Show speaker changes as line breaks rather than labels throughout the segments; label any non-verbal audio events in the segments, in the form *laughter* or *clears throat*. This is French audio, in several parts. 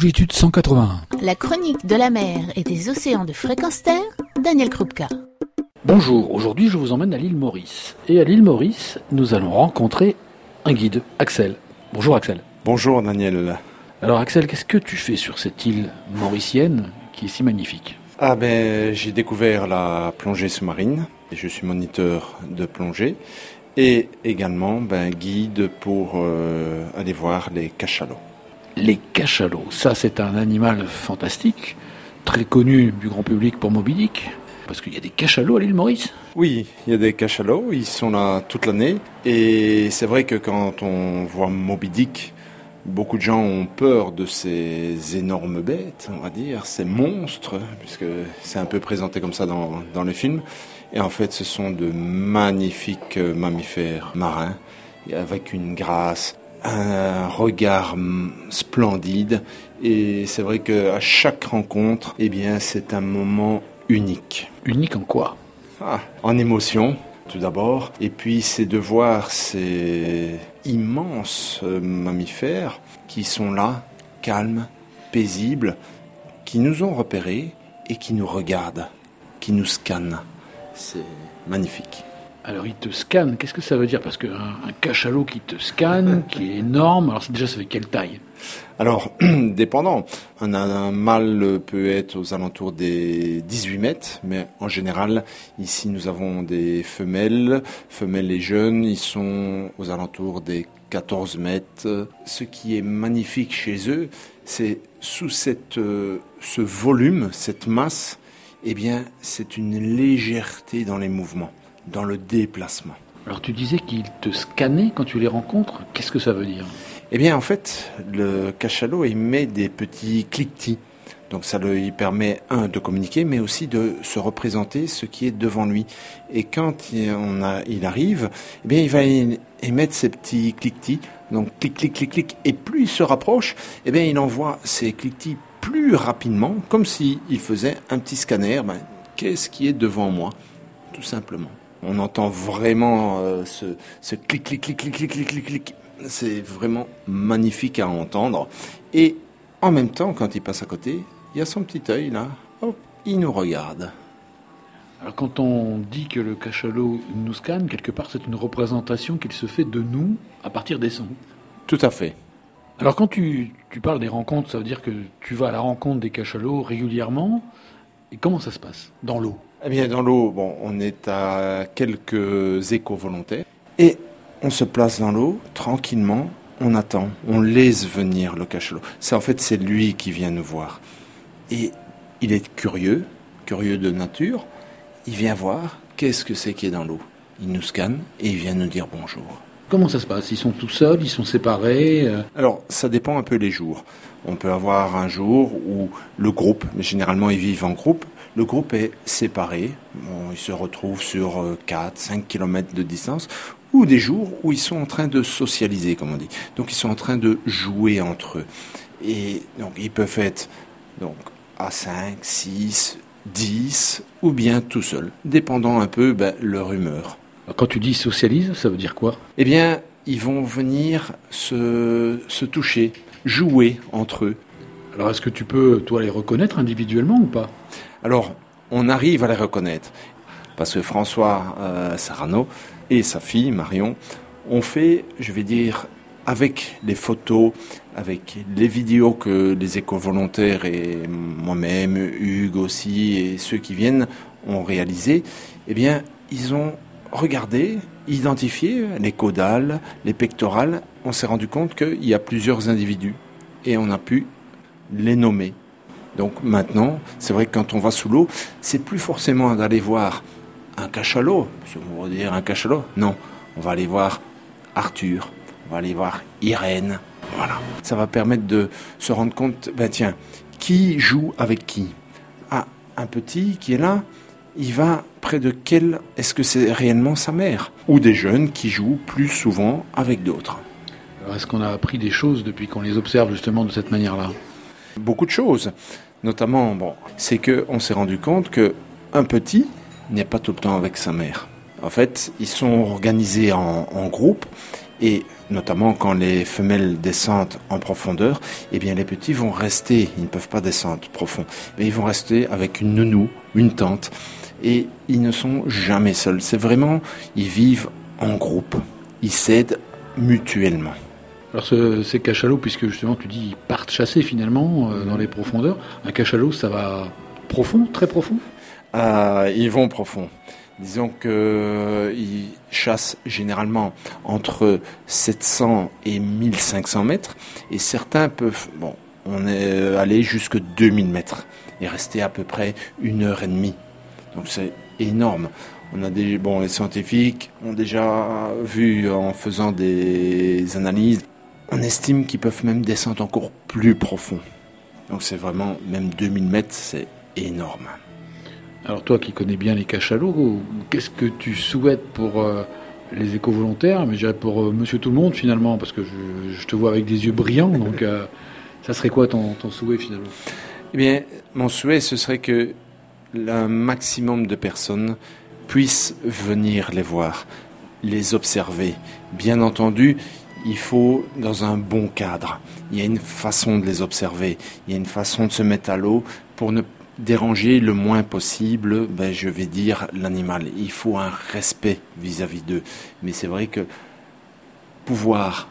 Longitude 181.
La chronique de la mer et des océans de fréquence terre, Daniel Krupka.
Bonjour, aujourd'hui je vous emmène à l'île Maurice. Et à l'île Maurice, nous allons rencontrer un guide, Axel. Bonjour Axel.
Bonjour Daniel.
Alors Axel, qu'est-ce que tu fais sur cette île mauricienne qui est si magnifique?
Ah ben j'ai découvert la plongée sous-marine. Je suis moniteur de plongée et également ben, guide pour euh, aller voir les cachalots.
Les cachalots, ça c'est un animal fantastique, très connu du grand public pour Moby Dick, parce qu'il y a des cachalots à l'île Maurice.
Oui, il y a des cachalots, ils sont là toute l'année. Et c'est vrai que quand on voit Moby Dick, Beaucoup de gens ont peur de ces énormes bêtes, on va dire, ces monstres, puisque c'est un peu présenté comme ça dans, dans le film. Et en fait, ce sont de magnifiques mammifères marins, avec une grâce, un regard splendide. Et c'est vrai qu'à chaque rencontre, eh bien, c'est un moment unique.
Unique en quoi?
Ah, En émotion, tout d'abord. Et puis c'est de voir ces immenses euh, mammifères qui sont là, calmes, paisibles, qui nous ont repérés et qui nous regardent, qui nous scannent. C'est magnifique.
Alors il te scanne, qu'est-ce que ça veut dire? Parce qu'un un cachalot qui te scanne, *laughs* qui est énorme, alors déjà ça fait quelle taille?
Alors, *clears throat* dépendant. Un, un, mâle peut être aux alentours des 18 mètres, mais en général, ici nous avons des femelles. Femelles et jeunes, ils sont aux alentours des 14 mètres. Ce qui est magnifique chez eux, c'est sous cette, euh, ce volume, cette masse, eh bien, c'est une légèreté dans les mouvements dans le déplacement.
Alors tu disais qu'il te scannait quand tu les rencontres. Qu'est-ce que ça veut dire?
Eh bien en fait, le cachalot émet des petits cliquetis. Donc ça lui permet, un, de communiquer, mais aussi de se représenter ce qui est devant lui. Et quand il, on a, il arrive, eh bien il va émettre ces petits cliquetis. Donc clic, clic, clic, clic. Et plus il se rapproche, eh bien il envoie ces cliquetis plus rapidement, comme s'il faisait un petit scanner. Ben, Qu'est-ce qui est devant moi? Tout simplement. On entend vraiment euh, ce, ce clic, clic, clic, clic, clic, clic, clic, clic. C'est vraiment magnifique à entendre. Et en même temps, quand il passe à côté, il y a son petit œil là. Hop, il nous regarde.
Alors quand on dit que le cachalot nous scanne, quelque part c'est une représentation qu'il se fait de nous à partir des sons.
Tout à fait.
Alors quand tu, tu parles des rencontres, ça veut dire que tu vas à la rencontre des cachalots régulièrement. Et comment ça se passe dans l'eau?
Eh bien, dans l'eau, bon, on est à quelques échos volontaires et on se place dans l'eau tranquillement. On attend, on laisse venir le cachalot. C'est en fait c'est lui qui vient nous voir et il est curieux, curieux de nature. Il vient voir qu'est-ce que c'est qui est dans l'eau. Il nous scanne et il vient nous dire bonjour.
Comment ça se passe? Ils sont tout seuls, ils sont séparés euh?
Alors, ça dépend un peu les jours. On peut avoir un jour où le groupe, mais généralement ils vivent en groupe, le groupe est séparé. Bon, ils se retrouvent sur 4, 5 km de distance, ou des jours où ils sont en train de socialiser, comme on dit. Donc ils sont en train de jouer entre eux. Et donc ils peuvent être donc, à 5, 6, 10, ou bien tout seuls, dépendant un peu ben, leur humeur.
Quand tu dis socialise, ça veut dire quoi?
Eh bien, ils vont venir se, se toucher, jouer entre eux.
Alors est-ce que tu peux, toi, les reconnaître individuellement ou pas?
Alors, on arrive à les reconnaître. Parce que François euh, Sarano et sa fille Marion ont fait, je vais dire, avec les photos, avec les vidéos que les éco-volontaires et moi-même, Hugues aussi, et ceux qui viennent ont réalisé, eh bien, ils ont regardé, identifié les caudales, les pectorales. On s'est rendu compte qu'il y a plusieurs individus et on a pu les nommer. Donc maintenant, c'est vrai que quand on va sous l'eau, c'est plus forcément d'aller voir un cachalot, si on va dire un cachalot. Non, on va aller voir Arthur, on va aller voir Irène. Voilà. Ça va permettre de se rendre compte, ben tiens, qui joue avec qui Ah, un petit qui est là, il va près de quel est-ce que c'est réellement sa mère? Ou des jeunes qui jouent plus souvent avec d'autres.
Est-ce qu'on a appris des choses depuis qu'on les observe justement de cette manière-là?
Beaucoup de choses. Notamment, bon, c'est qu'on s'est rendu compte que un petit n'est pas tout le temps avec sa mère. En fait, ils sont organisés en, en groupe Et notamment quand les femelles descendent en profondeur, eh bien les petits vont rester, ils ne peuvent pas descendre profond, mais ils vont rester avec une nounou, une tante, et ils ne sont jamais seuls. C'est vraiment, ils vivent en groupe, ils s'aident mutuellement.
Alors ce, ces cachalots, puisque justement tu dis ils partent chasser finalement euh, dans les profondeurs, un cachalot ça va profond, très profond?
Euh, Ils vont profond. Disons qu'ils euh, chassent généralement entre 700 et 1500 mètres et certains peuvent, bon, on est allé jusque 2000 mètres et rester à peu près une heure et demie. Donc c'est énorme. On a des, bon, les scientifiques ont déjà vu en faisant des analyses, on estime qu'ils peuvent même descendre encore plus profond. Donc c'est vraiment, même 2000 mètres, c'est énorme.
Alors toi qui connais bien les cachalots, qu'est-ce que tu souhaites pour euh, les éco-volontaires, mais je dirais pour euh, monsieur tout le monde finalement, parce que je, te vois avec des yeux brillants, donc euh, ça serait quoi ton, souhait finalement?
Eh bien, mon souhait, ce serait que le maximum de personnes puissent venir les voir, les observer. Bien entendu, il faut dans un bon cadre. Il y a une façon de les observer, il y a une façon de se mettre à l'eau pour ne déranger le moins possible, ben, je vais dire, l'animal. Il faut un respect vis-à-vis d'eux. Mais c'est vrai que pouvoir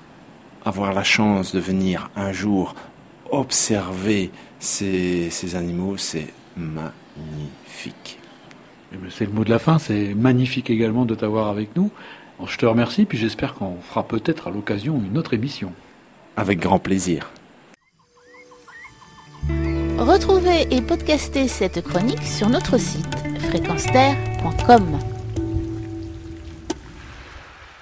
avoir la chance de venir un jour observer ces, ces animaux, c'est magnifique.
Eh ben, c'est le mot de la fin, c'est magnifique également de t'avoir avec nous. Je te remercie, puis j'espère qu'on fera peut-être à l'occasion une autre émission.
Avec grand plaisir.
Retrouvez et podcastez cette chronique sur notre site fréquenceterre.com.